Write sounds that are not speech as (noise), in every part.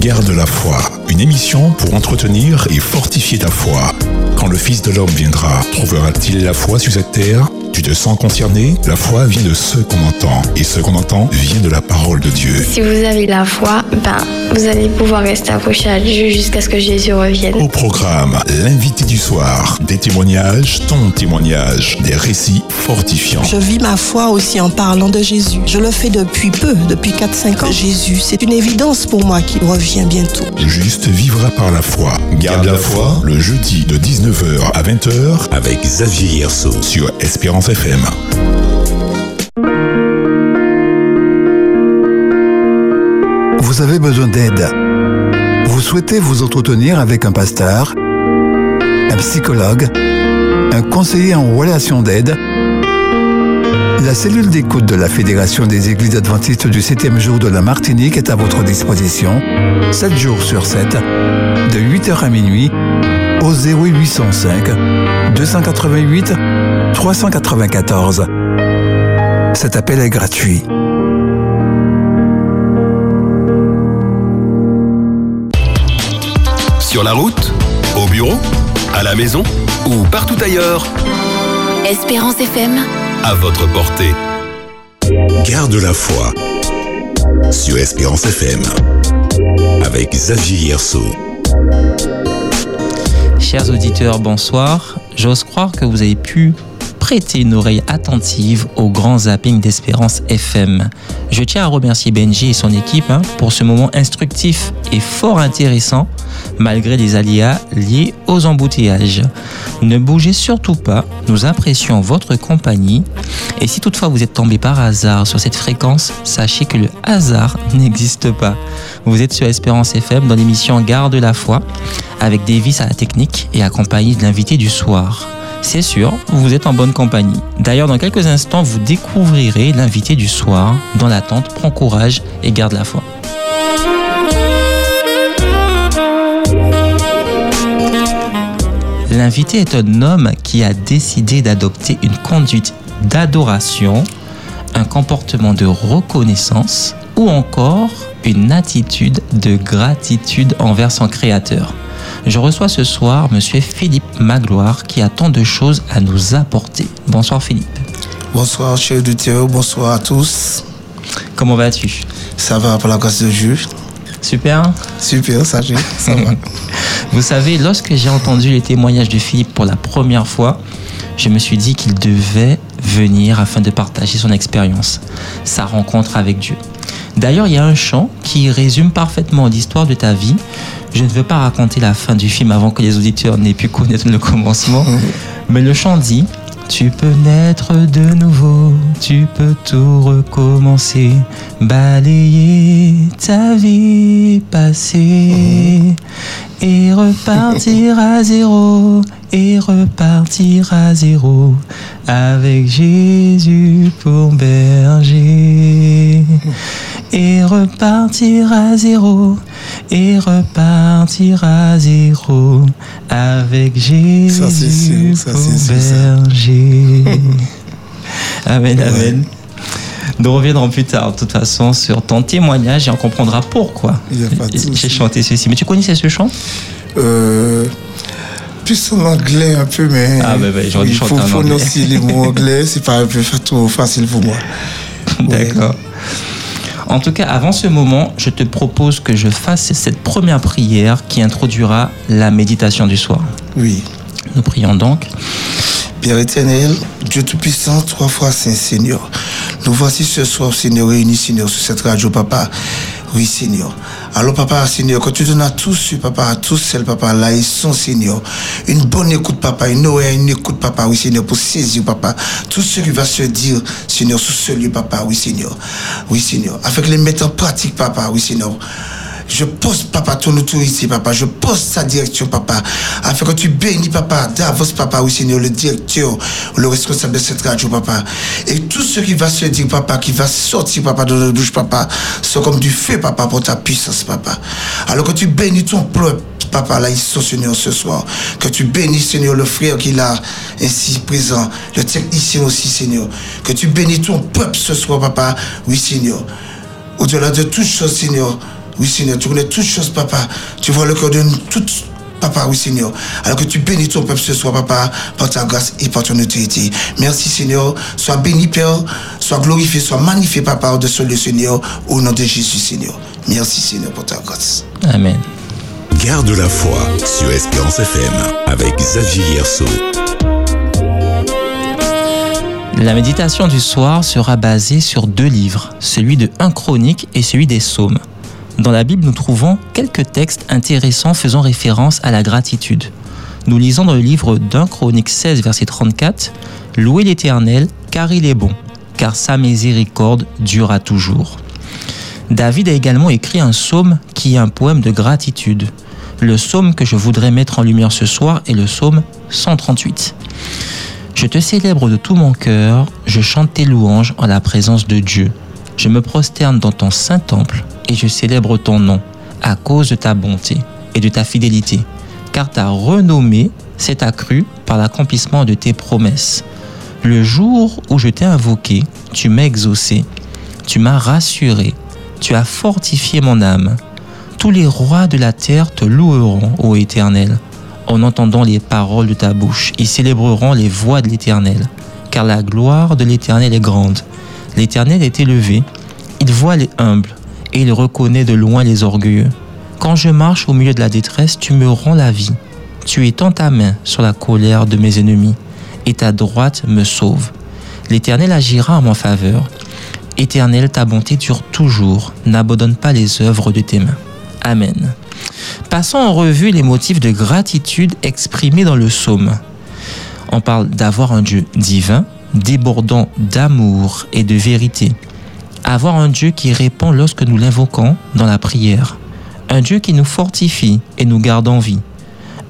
Garde la foi, une émission pour entretenir et fortifier ta foi. Quand le Fils de l'homme viendra, trouvera-t-il la foi sur cette terre? Tu te sens concerné? La foi vient de ce qu'on entend. Et ce qu'on entend vient de la parole de Dieu. Si vous avez la foi, ben, vous allez pouvoir rester accroché à Dieu jusqu'à ce que Jésus revienne. Au programme, l'invité du soir, des témoignages, ton témoignage, des récits fortifiants. Je vis ma foi aussi en parlant de Jésus. Je le fais depuis peu, depuis 4-5 ans. Jésus, c'est une évidence pour moi qu'il revient bientôt. Juste vivra par la foi. Garde la foi le jeudi de 19h à 20h avec Xavier Yerso sur Espérance Vous avez besoin d'aide. Vous souhaitez vous entretenir avec un pasteur, un psychologue, un conseiller en relation d'aide? La cellule d'écoute de la Fédération des Églises adventistes du 7e jour de la Martinique est à votre disposition, 7 jours sur 7, de 8h à minuit, au 0805 288 394. Cet appel est gratuit. Sur la route, au bureau, à la maison ou partout ailleurs. Espérance FM. À votre portée. Garde la foi sur Espérance FM avec Xavier Yerso. Chers auditeurs, bonsoir. J'ose croire que vous avez pu prêter une oreille attentive au grand zapping d'Espérance FM. Je tiens à remercier Benji et son équipe hein, pour ce moment instructif et fort intéressant malgré les aléas liés aux embouteillages. Ne bougez surtout pas, nous apprécions votre compagnie et si toutefois vous êtes tombé par hasard sur cette fréquence, sachez que le hasard (laughs) n'existe pas. Vous êtes sur Espérance FM dans l'émission Garde la foi avec Davis à la technique et accompagné de l'invité du soir c'est sûr, vous êtes en bonne compagnie. D'ailleurs, dans quelques instants, vous découvrirez l'invité du soir. Dans prends courage et garde la foi. L'invité est un homme qui a décidé d'adopter une conduite d'adoration, un comportement de reconnaissance ou encore une attitude de gratitude envers son créateur. Je reçois ce soir Monsieur Philippe Magloire qui a tant de choses à nous apporter. Bonsoir Philippe. Bonsoir cher auditeurs, bonsoir à tous. Comment vas-tu? Ça va pour la grâce de Dieu. Super. Super, ça, ça va. (laughs) Vous savez, lorsque j'ai entendu les témoignages de Philippe pour la première fois, je me suis dit qu'il devait venir afin de partager son expérience, sa rencontre avec Dieu. D'ailleurs, il y a un chant qui résume parfaitement l'histoire de ta vie. Je ne veux pas raconter la fin du film avant que les auditeurs n'aient pu connaître le commencement, (laughs) mais le chant dit tu peux naître de nouveau, tu peux tout recommencer, balayer ta vie passée. Et repartir à (laughs) zéro, et repartir à zéro. Avec Jésus pour berger. Et repartir à zéro et repartir à zéro avec Jésus ça, berger. (laughs) amen, amen. Nous reviendrons plus tard, de toute façon, sur ton témoignage et on comprendra pourquoi j'ai chanté ceci. Mais tu connaissais ce chant? Euh, Plus en anglais un peu, mais ah, bah, bah, il faut, faut aussi les mots anglais, c'est pas un peu trop facile pour moi. (laughs) D'accord. En tout cas, avant ce moment, je te propose que je fasse cette première prière qui introduira la méditation du soir. Oui. Nous prions donc. Père éternel, Dieu Tout-Puissant, trois fois Saint Seigneur. Nous voici ce soir, Seigneur, réunis, Seigneur, sur cette radio, Papa. Oui, Seigneur. Alors, Papa, Seigneur, quand tu donnes à tous, Papa, à tous celles, Papa, là, ils sont, Seigneur. Une bonne écoute, Papa, une oreille, une écoute, Papa, oui, Seigneur, pour saisir, Papa, tout ce qui va se dire, Seigneur, sur ce lieu, Papa, oui, Seigneur. Oui, Seigneur. Afin que les mettre en pratique, Papa, oui, Seigneur. Je pose, papa, ton autorité, papa. Je pose sa direction, papa. Afin que tu bénis, papa, d'avance, papa, oui, Seigneur, le directeur, le responsable de cette radio, papa. Et tout ce qui va se dire, papa, qui va sortir, papa, de notre bouche, papa, c'est comme du feu, papa, pour ta puissance, papa. Alors que tu bénis ton peuple, papa, là, ils sont, Seigneur, ce soir. Que tu bénis, Seigneur, le frère qui est là, ainsi présent, le technicien aussi, Seigneur. Que tu bénis ton peuple ce soir, papa. Oui, Seigneur. Au-delà de toutes choses, Seigneur. Oui, Seigneur, tu connais toutes choses, papa. Tu vois le cœur de nous toutes. Papa, oui Seigneur, alors que tu bénis ton peuple ce soir, papa, par ta grâce et par ton autorité. Merci Seigneur, sois béni Père, sois glorifié, sois magnifié papa, au-dessus le Seigneur, au nom de Jésus Seigneur. Merci Seigneur pour ta grâce. Amen. Garde la foi sur Espérance FM avec Xavier Yerso. La méditation du soir sera basée sur deux livres, celui de 1 Chronique et celui des Psaumes. Dans la Bible, nous trouvons quelques textes intéressants faisant référence à la gratitude. Nous lisons dans le livre d'un Chronique 16, verset 34, Louez l'Éternel, car il est bon, car sa miséricorde durera toujours. David a également écrit un psaume qui est un poème de gratitude. Le psaume que je voudrais mettre en lumière ce soir est le psaume 138. Je te célèbre de tout mon cœur, je chante tes louanges en la présence de Dieu. Je me prosterne dans ton saint temple et je célèbre ton nom à cause de ta bonté et de ta fidélité, car ta renommée s'est accrue par l'accomplissement de tes promesses. Le jour où je t'ai invoqué, tu m'as exaucé, tu m'as rassuré, tu as fortifié mon âme. Tous les rois de la terre te loueront, ô Éternel, en entendant les paroles de ta bouche. Ils célébreront les voix de l'Éternel, car la gloire de l'Éternel est grande. L'Éternel est élevé, il voit les humbles, et il reconnaît de loin les orgueilleux. Quand je marche au milieu de la détresse, tu me rends la vie. Tu étends ta main sur la colère de mes ennemis, et ta droite me sauve. L'Éternel agira en ma faveur. Éternel, ta bonté dure toujours. N'abandonne pas les œuvres de tes mains. Amen. Passons en revue les motifs de gratitude exprimés dans le psaume. On parle d'avoir un Dieu divin, débordant d'amour et de vérité. Avoir un Dieu qui répond lorsque nous l'invoquons dans la prière. Un Dieu qui nous fortifie et nous garde en vie.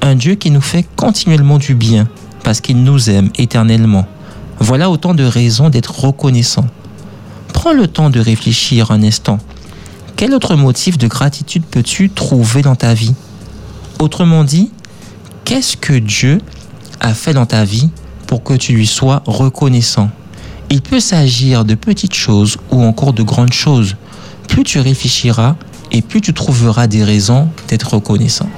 Un Dieu qui nous fait continuellement du bien parce qu'il nous aime éternellement. Voilà autant de raisons d'être reconnaissant. Prends le temps de réfléchir un instant. Quel autre motif de gratitude peux-tu trouver dans ta vie? Autrement dit, qu'est-ce que Dieu a fait dans ta vie pour que tu lui sois reconnaissant Il peut s'agir de petites choses ou encore de grandes choses. Plus tu réfléchiras et plus tu trouveras des raisons d'être reconnaissant.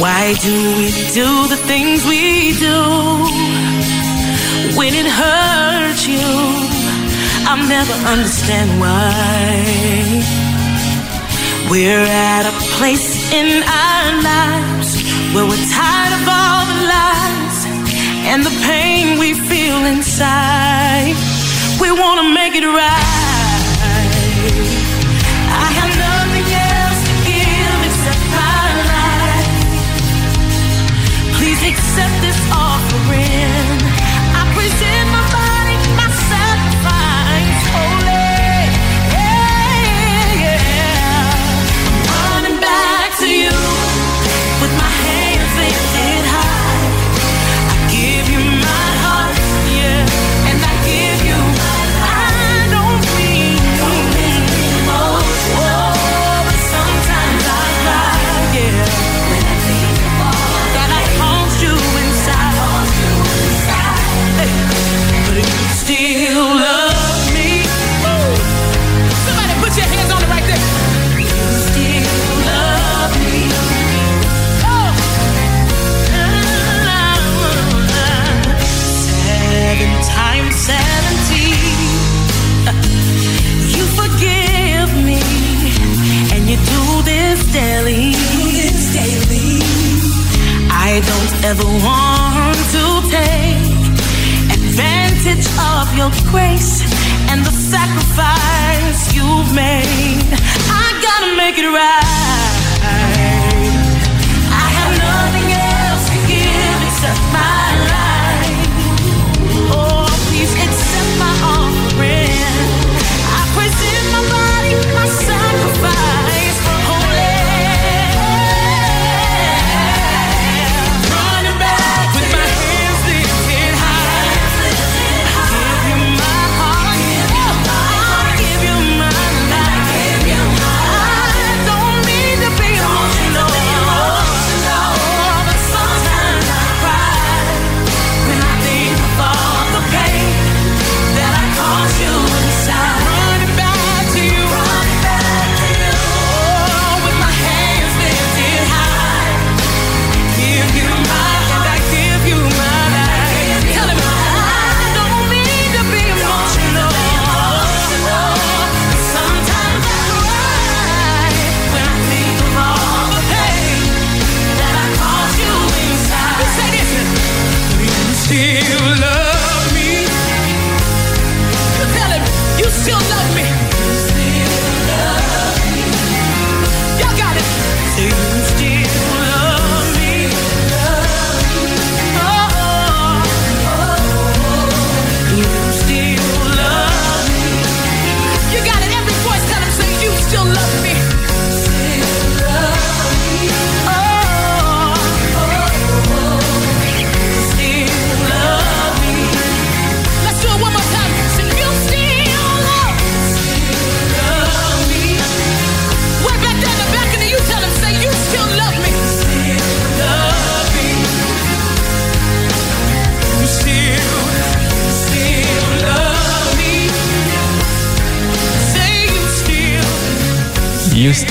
Why do we do the things we do when it hurts you? I'll never understand why. We're at a place in our lives where we're tired of all the lies and the pain we feel inside. We want to make it right. I have nothing else to give except my life. Please accept this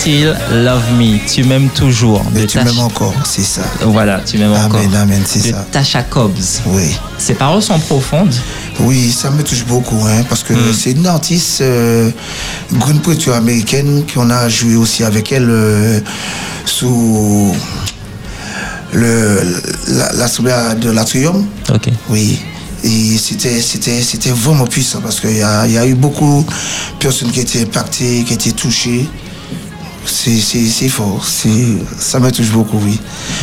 still love me. Tu m'aimes toujours. Mais De tu m'aimes encore, c'est ça. Voilà, tu m'aimes encore. Amen, amen, c'est ça. Tasha Cobbs. Oui. Ces paroles sont profondes. Oui, ça me touche beaucoup, hein, parce que Mm. c'est une artiste, euh, grande américaine, qu'on a joué aussi avec elle euh, sous le, la, l'assemblée de l'Atrium. Ok. Oui. Et c'était, c'était, c'était vraiment puissant parce qu'il y a, y a eu beaucoup de personnes qui étaient impactées, qui étaient touchées. C'est, fort. Ça me touche beaucoup, oui.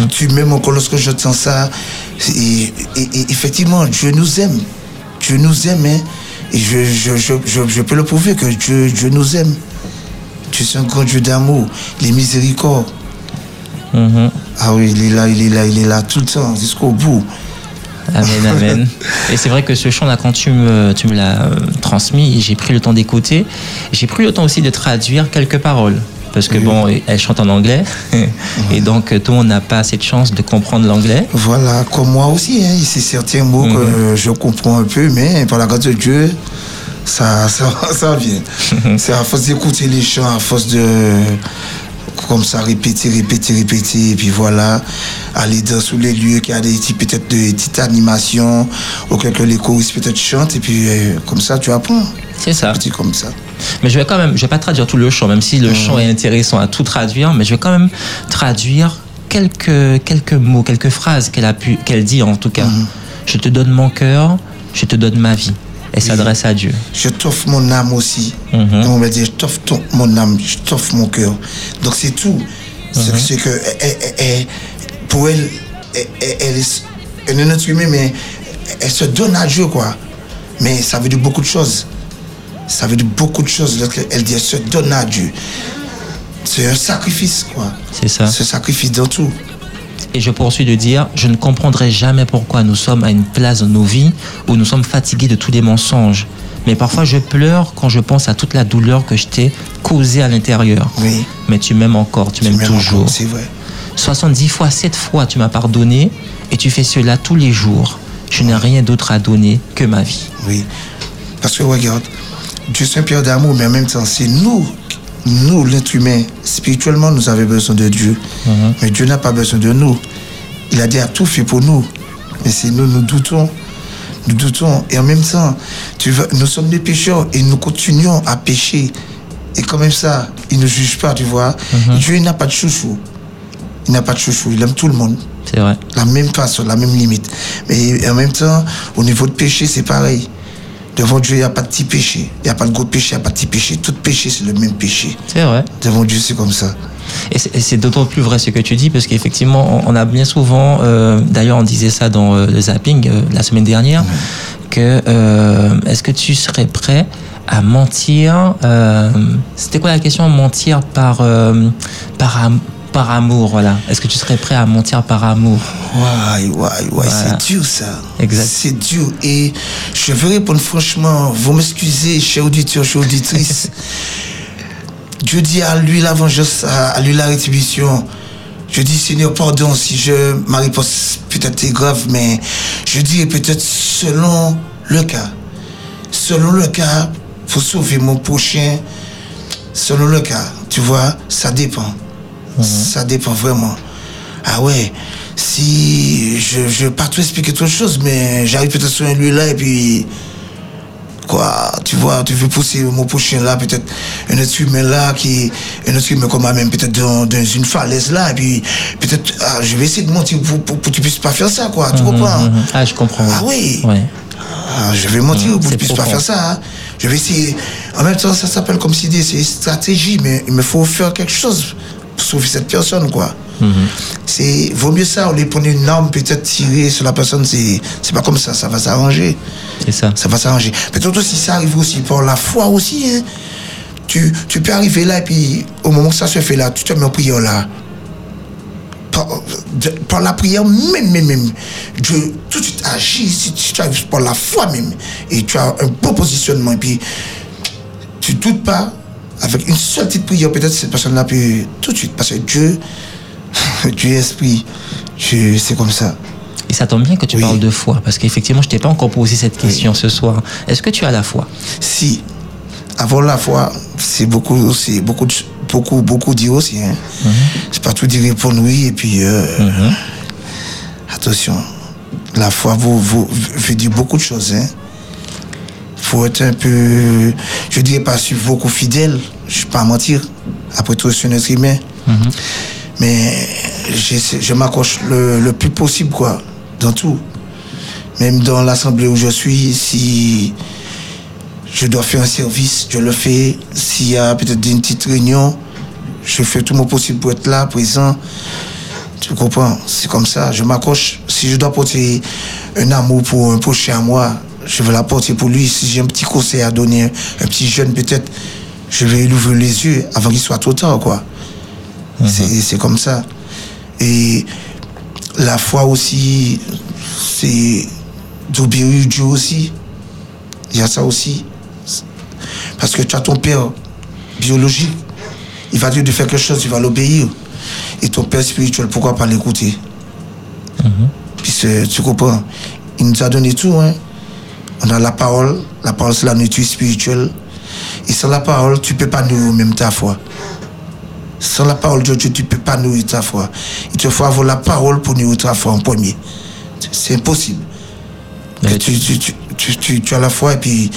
Tu m'aimes encore lorsque j'entends ça. c'est- Et, et- et effectivement, Dieu nous aime. Dieu nous aime. hein. Et je, je, je, je, je peux le prouver que Dieu, Dieu nous aime. Dieu, c'est un grand Dieu d'amour. Les miséricordes. Mhm. Ah oui, il est là, il est là, il est là tout le temps, jusqu'au bout. Amen, (laughs) amen. Et c'est vrai que ce chant-là, quand tu me, tu me l'as euh, transmis, j'ai pris le temps d'écouter. J'ai pris le temps aussi de traduire quelques paroles. Parce que bon, elle chante en anglais. (laughs) Et donc, euh, tout le monde n'a pas cette chance de comprendre l'anglais. Voilà, comme moi aussi, hein, c'est certains mots que je comprends un peu, mais par la grâce de Dieu, ça, (laughs) ça, ça vient. (laughs) c'est à force d'écouter les chants, à force de, comme ça, répéter, répéter, répéter, et puis voilà, aller dans sous les lieux qui a des petits- peut-être de petites animations, ou que les choristes peut-être chantent, et puis euh, comme ça, tu apprends. C'est ça. Petit comme ça. Mais je vais quand même, je vais pas traduire tout le chant, même si le chant est intéressant à tout traduire, mais je vais quand même traduire quelques, quelques mots, quelques phrases qu'elle a pu, qu'elle dit en tout cas. Je te donne mon cœur, je te donne ma vie. Elle s'adresse à Dieu. Je t'offre mon âme aussi. Mhm. On va dire, je t'offre ton- mon âme, je t'offre mon cœur. Donc c'est tout. C'est- Mhm. Que elle- elle- elle- pour elle, elle, elle- elle est, elle est notre humain, mais elle se donne à Dieu, quoi. Mais ça veut dire beaucoup de choses. Ça veut dire beaucoup de choses. lorsqu'elle dit, elle se donne à Dieu. C'est un sacrifice, quoi. C'est ça. C'est un sacrifice dans tout. Et je poursuis de dire, je ne comprendrai jamais pourquoi nous sommes à une place dans nos vies où nous sommes fatigués de tous les mensonges. Mais parfois je pleure quand je pense à toute la douleur que je t'ai causée à l'intérieur. Oui. Mais tu m'aimes encore, tu m'aimes m'aimes toujours. c'est vrai. 70 fois, 7 fois tu m'as pardonné et tu fais cela tous les jours. Je n'ai rien d'autre à donner que ma vie. Oui. Parce que regarde, Dieu c'est un Père d'amour, mais en même temps, c'est nous, nous, l'être humain, spirituellement, nous avons besoin de Dieu. Mais Dieu n'a pas besoin de nous. Il a dit à tout fait pour nous. Mais c'est nous, nous doutons. Nous doutons. Et en même temps, tu vois, nous sommes des pécheurs et nous continuons à pécher. Et quand même ça, il ne juge pas, tu vois. Dieu il n'a pas de chouchou. Il n'a pas de chouchou. Il aime tout le monde. C'est vrai. La même façon, la même limite. Mais en même temps, au niveau de péché, c'est pareil. Devant Dieu, il n'y a pas de petit péché. Il n'y a pas de gros péché, il n'y a pas de petit péché. Tout péché, c'est le même péché. C'est vrai. Devant Dieu, c'est comme ça. Et c'est- d'autant plus vrai ce que tu dis parce qu'effectivement, on on a bien souvent, euh, d'ailleurs, on disait ça dans euh, le zapping euh, la semaine dernière, que est-ce que tu serais prêt à mentir C'était quoi la question Mentir par par, par amour, voilà. Est-ce que tu serais prêt à mentir par amour Ouais, ouais, ouais, Voilà. c'est dur ça. Exact. C'est dur. Et je veux répondre franchement, vous m'excusez, chers auditeurs, chers auditrices. (laughs) Dieu dit à lui la vengeance, à lui la rétribution. Je dis, Seigneur, pardon si je, ma réponse peut-être est grave, mais je dis peut-être selon le cas. Selon le cas, faut sauver mon prochain. Selon le cas, tu vois, ça dépend. Ça dépend vraiment. Ah ouais, si je ne vais pas tout expliquer toute chose, mais j'arrive peut-être sur un lieu là et puis quoi, tu vois, tu veux pousser mon prochain là, peut-être un être humain là qui, un être humain comme moi-même, peut-être dans, dans une falaise là, et puis peut-être, ah, je vais essayer de mentir pour, pour, pour que tu puisses pas faire ça, quoi, tu comprends? Mhm. Ah, je comprends. Ah oui. Ouais. Ah, je vais mentir pour que tu puisses pas faire ça. hein. Je vais essayer. En même temps, ça s'appelle comme si c'est une stratégie, mais il me faut faire quelque chose sauver cette personne, quoi. C'est vaut mieux ça, au lieu de prendre une arme, peut-être tirer sur la personne, c'est pas comme ça, ça va s'arranger. C'est ça. Ça va s'arranger. Peut-être aussi, ça arrive aussi par la foi aussi. hein. Tu, tu peux arriver là, et puis au moment que ça se fait là, tu te mets en prière là. Par, de- par la prière même, même, même, Dieu tout de suite agit si tu, tu arrives par la foi même. Et tu as un beau positionnement. Et puis, tu doutes pas, avec une seule petite prière, peut-être cette personne-là peut tout de suite. Parce que Dieu, (laughs) Dieu esprit. Dieu, C'est comme ça. Et ça tombe bien que tu Oui. parles de foi, parce qu'effectivement, je t'ai pas encore posé cette question ce soir. Est-ce que tu as la foi? Si, avoir la foi, c'est beaucoup, c'est beaucoup beaucoup, beaucoup dire aussi. Hein. C'est pas tout dire pour nous. Et puis, euh, attention, la foi vous, vous, veut dire beaucoup de choses. Hein. Faut être un peu, je dirais pas suivre beaucoup fidèle, je ne vais pas mentir. Après tout, c'est un être humain. Mais je, je m'accroche le, le plus possible, quoi, dans tout. Même dans l'assemblée où je suis, si je dois faire un service, je le fais. S'il y a peut-être une petite réunion, je fais tout mon possible pour être là, présent. Tu comprends? C'est comme ça, je m'accroche. Si je dois porter un amour pour un prochain à moi, je vais l'apporter pour lui. Si j'ai un petit conseil à donner, un petit jeune peut-être, je vais lui ouvrir les yeux avant qu'il soit trop tard, quoi. C'est- C'est comme ça. Et la foi aussi, c'est d'obéir Dieu aussi. Il y a ça aussi. Parce que tu as ton père biologique, il va te dire de faire quelque chose, tu vas l'obéir. Et ton père spirituel, pourquoi pas l'écouter? Puis c'est- tu comprends? Il nous a donné tout. Hein? On a la parole. La parole, c'est la nourriture spirituelle. Et sans la parole, tu ne peux pas nourrir même ta foi. Sans la parole de Dieu, tu ne peux pas nourrir ta foi. Il te faut avoir la parole pour nourrir ta foi en premier. C'est impossible. Tu, tu, tu, tu, tu- tu as la foi et puis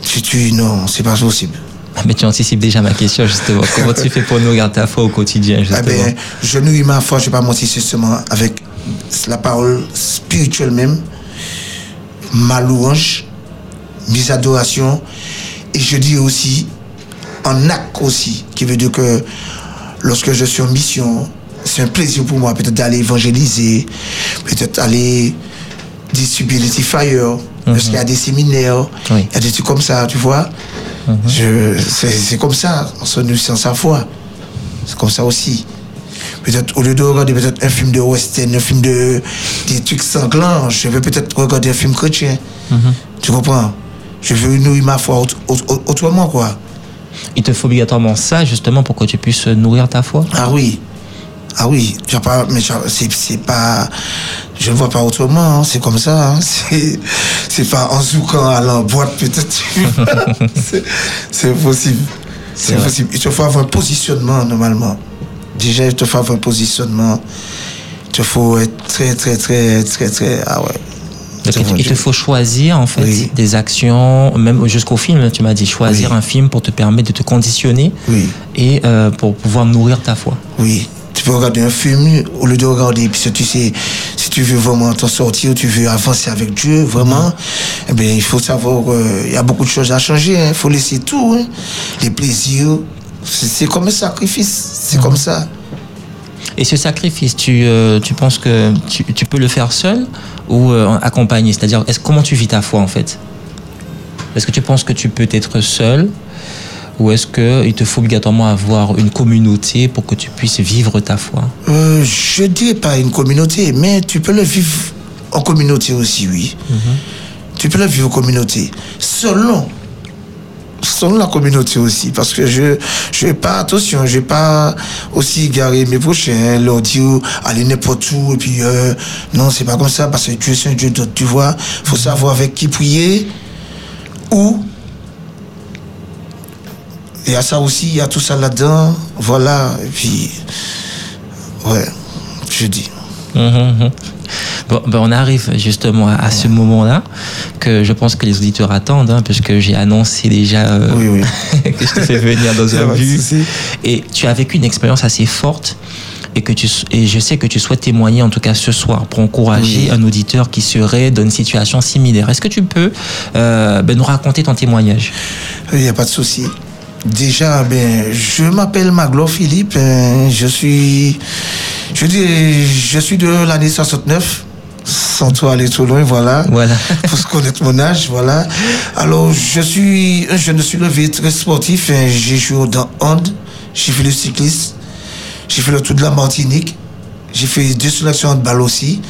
tu, tu non, c'est pas possible. Ah, Mais tu anticipes déjà ma question, justement. Comment tu fais pour nourrir ta foi au quotidien, Eh ben, je nourris ma foi, je ne vais pas mentir, justement, avec la parole spirituelle même, ma louange, mes adorations, et je dis aussi en acte aussi, qui veut dire que lorsque je suis en mission, c'est un plaisir pour moi peut-être d'aller évangéliser, peut-être aller distribuer des flyers, lorsqu'il y a des séminaires, il y a des trucs comme ça, tu vois. Je- C'est c'est comme ça, on se nourrit sans sa foi. C'est comme ça aussi. Peut-être au lieu de regarder peut-être un film de western, un film de des trucs sanglants, je vais peut-être regarder un film chrétien. Tu comprends? Je veux nourrir ma foi aut- aut- autrement, quoi. Il te faut obligatoirement ça, justement, pour que tu puisses nourrir ta foi? Ah oui. Ah oui, pas, mais c'est pas, je ne vois pas autrement, hein, c'est comme ça, hein, (laughs) c'est pas en zoukant à la boîte peut-être, (laughs) C'est- impossible, C'est impossible. Il te faut avoir un positionnement normalement. Déjà, il te faut avoir un positionnement, il te faut être très, très, très, très, très, ah ouais. Donc, il, te- il te faut choisir en fait Oui. des actions, même jusqu'au film, tu m'as dit choisir Oui. un film pour te permettre de te conditionner Oui. et euh, pour pouvoir nourrir ta foi. Oui, tu peux regarder un film au lieu de regarder, si tu sais, si tu veux vraiment t'en sortir, tu veux avancer avec Dieu, vraiment, eh bien, il faut savoir qu'il y a beaucoup de choses à changer, il faut laisser tout, hein. les plaisirs, c'est comme un sacrifice, c'est comme ça. Et ce sacrifice, tu, euh, tu penses que tu, tu peux le faire seul ou euh, accompagné? C'est-à-dire, est-ce, comment tu vis ta foi en fait? Est-ce que tu penses que tu peux être seul ou est-ce qu'il te faut obligatoirement avoir une communauté pour que tu puisses vivre ta foi? Euh, je dis pas une communauté, mais tu peux le vivre en communauté aussi, oui. Tu peux le vivre en communauté, selon selon la communauté aussi, parce que je je vais pas, attention, je vais pas aussi garer mes prochains, leur dire aller n'importe où, et puis euh, non, c'est pas comme ça, parce que Dieu c'est un Dieu d'autre, tu vois, faut savoir avec qui prier, où, il y a ça aussi, il y a tout ça là-dedans, voilà, et puis, ouais, je dis. Mhm, mhm. Bon, ben on arrive justement à, à ce moment-là que je pense que les auditeurs attendent, hein, puisque j'ai annoncé déjà euh, (laughs) que je te fais venir dans (laughs) un but. Et tu as vécu une expérience assez forte. Et, que tu, et je sais que tu souhaites témoigner, en tout cas ce soir, pour encourager Oui. un auditeur qui serait dans une situation similaire. Est-ce que tu peux euh, ben, nous raconter ton témoignage? Il n'y a pas de souci. Déjà, ben, je m'appelle Maglo Philippe. hein, je suis, je dis, je suis de l'année 69. Sans toi aller trop loin, voilà. Voilà. (laughs) Faut se connaître mon âge, voilà. Alors, je suis, je ne suis levé très sportif. hein, J'ai joué dans hand, j'ai fait le cycliste, j'ai fait le tour de la Martinique, j'ai fait deux sélections de balle aussi.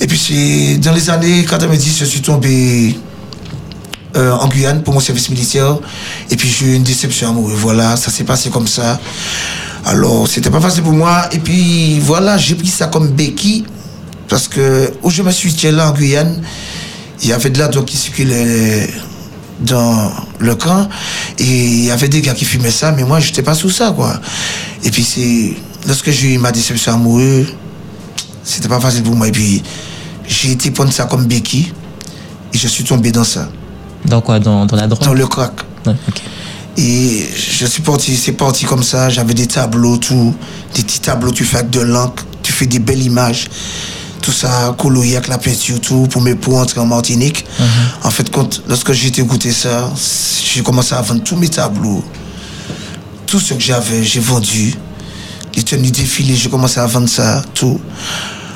Et puis, dans les années 90, je suis tombé euh, en Guyane pour mon service militaire. Et puis j'ai eu une déception amoureuse. Voilà, ça s'est passé comme ça. Alors, c'était pas facile pour moi. Et puis voilà, j'ai pris ça comme béquille. Parce que où je me suis tué là en Guyane, il y avait de la drogue qui circulait dans le camp. Et il y avait des gars qui fumaient ça, mais moi, j'étais pas sous ça, quoi. Et puis, c'est. Lorsque j'ai eu ma déception amoureuse, c'était pas facile pour moi. Et puis, j'ai été prendre ça comme béquille. Et je suis tombé dans ça. Dans quoi dans, dans la drogue Dans le crack. Ouais. Et je suis parti, c'est parti comme ça. J'avais des tableaux, tout. Des petits tableaux, tu fais avec de l'encre, tu fais des belles images. Tout ça, colorié avec la peinture, tout, pour, me, pour entrer en Martinique. En fait, quand, lorsque j'ai écouté ça, j'ai commencé à vendre tous mes tableaux. Tout ce que j'avais, j'ai vendu. Les tenues défilées, j'ai commencé à vendre ça, tout.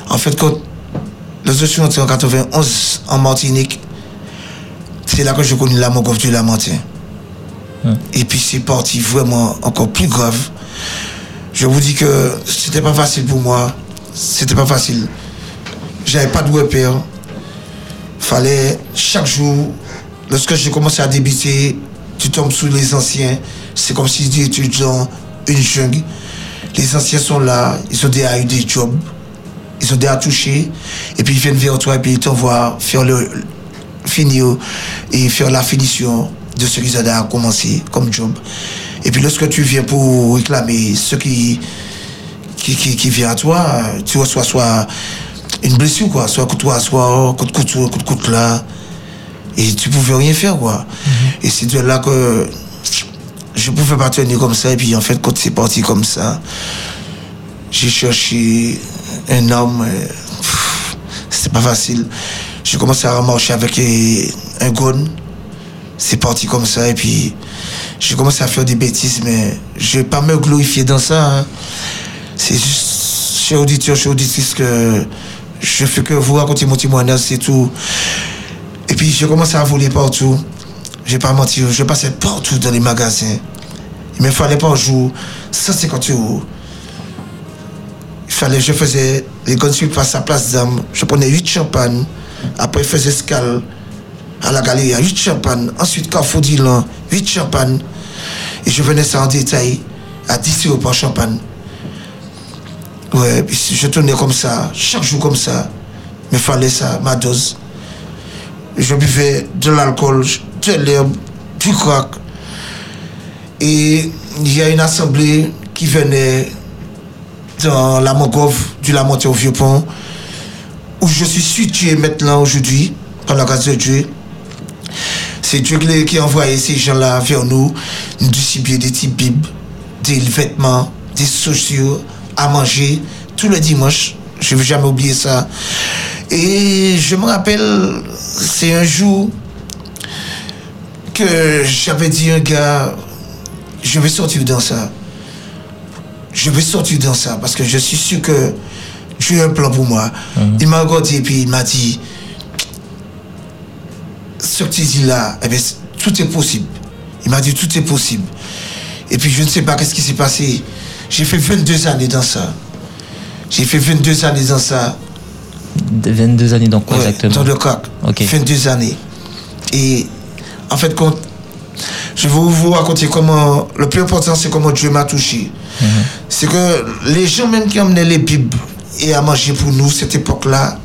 En fait, quand lorsque je suis entré en 91 en Martinique, c'est là que j'ai connu la Mogov du Lamentin. Et puis c'est parti vraiment encore plus grave. Je vous dis que c'était pas facile pour moi. C'était pas facile. J'avais pas de repère. Fallait chaque jour, lorsque j'ai commencé à débiter, tu tombes sous les anciens. C'est comme si tu étais dans une jungle. Les anciens sont là, ils ont déjà eu des jobs, ils ont déjà touché, et puis ils viennent vers toi et puis ils t'envoient faire le finir et faire la finition de ce qu'ils ont commencé comme job. Et puis lorsque tu viens pour réclamer ce qui, qui, qui, qui vient à toi, tu reçois soit une blessure, quoi, soit coup de toi, soit coup de couteau, coup de couteau là. Et tu pouvais rien faire, quoi. Et c'est de là que je pouvais pas tenir comme ça. Et puis en fait, quand c'est parti comme ça, j'ai cherché un homme. C'était pas facile. J'ai commencé à marcher avec euh, un gun. C'est parti comme ça. Et puis j'ai commencé à faire des bêtises, mais je vais pas me glorifier dans ça. hein. C'est juste, chez auditeur, chez auditrice, que je fais que vous raconter mon témoignage, c'est tout. Et puis j'ai commencé à voler partout. Je vais pas mentir, je passais partout dans les magasins. Il me fallait par jour 150 euros. Il fallait, je faisais les suites face à Place d'Âme. Je prenais 8 champagnes. Après, faisais escale à la galerie, 8 champagnes. Ensuite, Carrefour Dylan, 8 champagnes. Et je venais ça en détail à 10 euros par champagne. Ouais, je tournais comme ça, chaque jour comme ça. Me fallait ça, ma dose. Je buvais de l'alcool, de l'herbe, du crack. Et il y a une assemblée qui venait dans la Mongove, du Lamonté au Vieux-Pont, où je suis situé maintenant aujourd'hui, par la grâce de Dieu. C'est Dieu qui a envoyé ces gens-là vers nous, nous distribuer des petites bibles, des vêtements, des chaussures, à manger, tous les dimanches. Je ne vais jamais oublier ça. Et je me rappelle, c'est un jour que j'avais dit à un gars, je vais sortir dans ça. Je vais sortir dans ça parce que je suis sûr que A un plan pour moi. Il m'a regardé et puis il m'a dit, ce que tu dis là, eh bien, tout est possible. Il m'a dit tout est possible. Et puis je ne sais pas qu'est-ce qui s'est passé. J'ai fait 22 années dans ça. J'ai fait 22 années dans ça. De 22 années dans quoi Ouais, exactement Dans le coq. Ok. 22 années. Et en fait, quand je vais vous raconter comment. Le plus important, c'est comment Dieu m'a touché. C'est que les gens même qui emmenaient les Bibles et à manger pour nous, cette époque-là,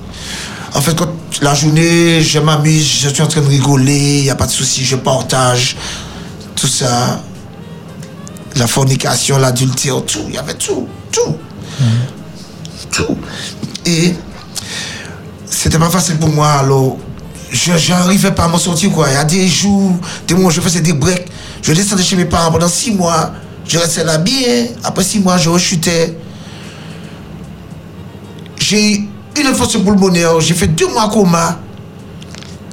en fait, quand la journée, je m'amuse, je suis en train de rigoler, il n'y a pas de souci, je partage, tout ça. La fornication, l'adultère, tout, il y avait tout, tout. Tout. Et c'était pas facile pour moi, alors je n'arrivais pas à m'en sortir, quoi. Il y a des jours, des moments où je faisais des breaks, je descendais chez mes parents pendant six mois, je restais là bien, après six mois, je rechutais. J'ai une infection pulmonaire, j'ai fait deux mois coma.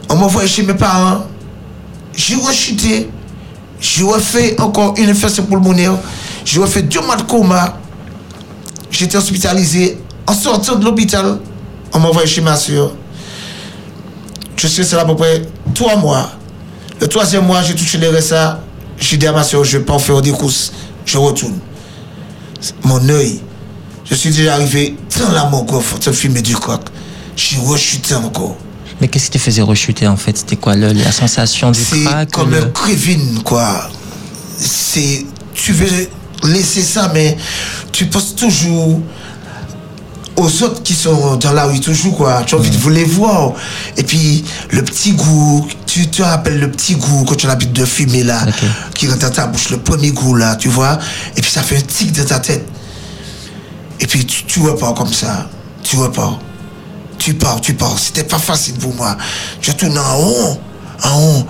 On m'a envoyé chez mes parents. J'ai rechuté. J'ai refait encore une infection pulmonaire. J'ai refait deux mois de coma. J'étais hospitalisé. En sortant de l'hôpital, on m'a envoyé chez ma soeur. Je suis là à peu près trois mois. Le troisième mois, j'ai touché les RSA. J'ai dit à ma soeur, je vais pas faire des courses. Je retourne. Mon œil, je suis déjà arrivé dans la en train de fumer du coq. J'ai rechuté encore. Mais qu'est-ce qui te faisait rechuter en fait? C'était quoi le- la sensation du C'est crack comme le- un crévine, quoi. C'est. Tu veux laisser ça, mais tu penses toujours aux autres qui sont dans la rue toujours, quoi. Tu as envie de vous les voir. Et puis, le petit goût, tu te rappelles le petit goût quand tu as l'habitude de fumer là, qui rentre dans ta bouche, le premier goût là, tu vois. Et puis, ça fait un tic dans ta tête. Et puis, tu, tu repars comme ça. Tu repars. Tu pars, tu pars. C'était pas facile pour moi. Je tourne en haut, en haut.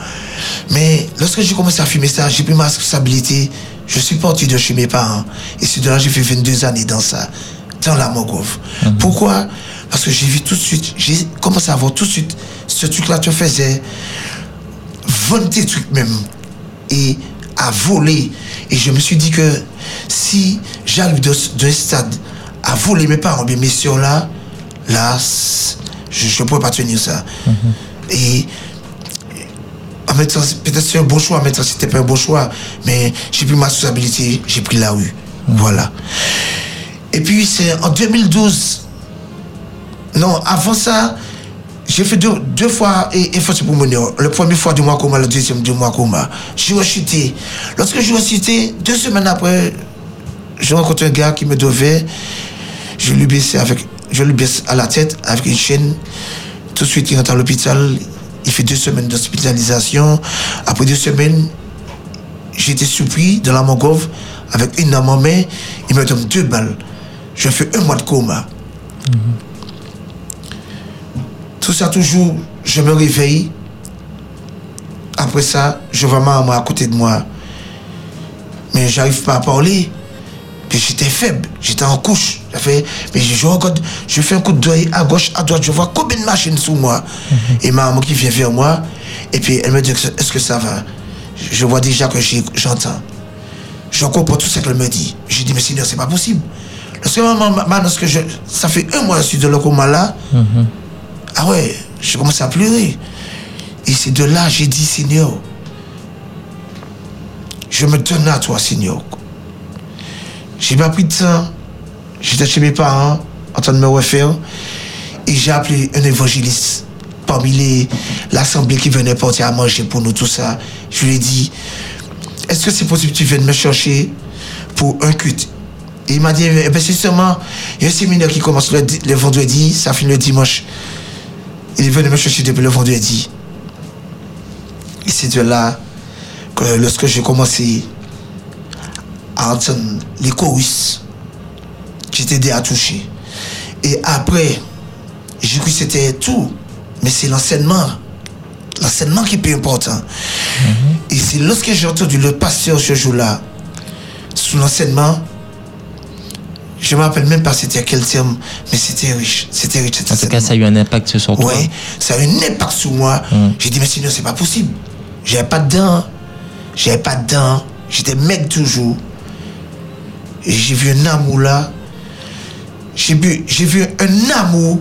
Mais lorsque j'ai commencé à fumer ça, j'ai pris ma responsabilité. Je suis parti de chez mes parents. Et c'est de là que j'ai fait 22 années dans ça, dans la Mogov. Pourquoi? Parce que j'ai vu tout de suite, j'ai commencé à voir tout de suite ce truc-là te faisait vendre tes trucs même et à voler. Et je me suis dit que si j'arrive d'un stade à voler mes parents, bien mes soeurs là, là, je ne pourrais pas tenir ça. Et en même temps, c'est- peut-être c'est un bon choix, en même temps, c'était pas un bon choix, mais j'ai pris ma responsabilité, j'ai pris la rue. Voilà. Et puis, c'est en 2012, non, avant ça, j'ai fait deux, deux fois et, et force pour mener. Le premier fois du mois coma, le deuxième du mois coma. J'ai rechuté. Lorsque j'ai rechuté, deux semaines après, j'ai rencontré un gars qui me devait. Je lui avec, je baisse à la tête avec une chaîne. Tout de suite, il rentre à l'hôpital. Il fait deux semaines d'hospitalisation. Après deux semaines, j'ai été surpris dans la Mongove avec une dans ma main. Il me donne deux balles. Je fais un mois de coma. Tout ça, toujours, je me réveille. Après ça, je vois ma maman à côté de moi. Mais j'arrive pas à parler. Puis j'étais faible, j'étais en couche. Fait- mais je, je regarde, je fais un coup d'œil à gauche, à droite, je vois combien de machines sous moi. Et ma maman qui vient vers moi, et puis elle me dit, est-ce que ça va? Je vois déjà que j'entends. Je comprends tout ce qu'elle me dit. J'ai dit, mais Seigneur, c'est pas possible. Lorsque maman m'annonce que je, ça fait un mois que je suis dans le coma là, ah ouais, j'ai commencé à pleurer. Et c'est de là j'ai dit, Seigneur, je me donne à toi, Seigneur. J'ai pas pris de temps. J'étais chez mes parents, en train de me refaire. Et j'ai appelé un évangéliste parmi l'assemblée qui venait porter à manger pour nous, tout ça. Je lui ai dit, est-ce que c'est possible que tu viennes me chercher pour un culte? Et il m'a dit, eh ben, c'est seulement, il y a un séminaire qui commence le, le vendredi, ça finit le dimanche. Il est venu me chercher depuis le vendredi. Et c'est de là que lorsque j'ai commencé les chorus, j'étais aidé à toucher. Et après, j'ai cru que c'était tout. Mais c'est l'enseignement. L'enseignement qui est plus important. Et c'est lorsque j'ai entendu le pasteur ce jour-là, sous l'enseignement, je ne me rappelle même pas c'était quel terme, mais c'était riche. C'était riche. En tout cas, ça a eu un impact sur toi. Ouais, ça a eu un impact sur moi. J'ai dit, mais Seigneur, c'est pas possible. J'avais pas de dents. J'avais pas de dents. J'étais mec toujours. Et j'ai vu un amour là. J'ai vu, j'ai vu un amour.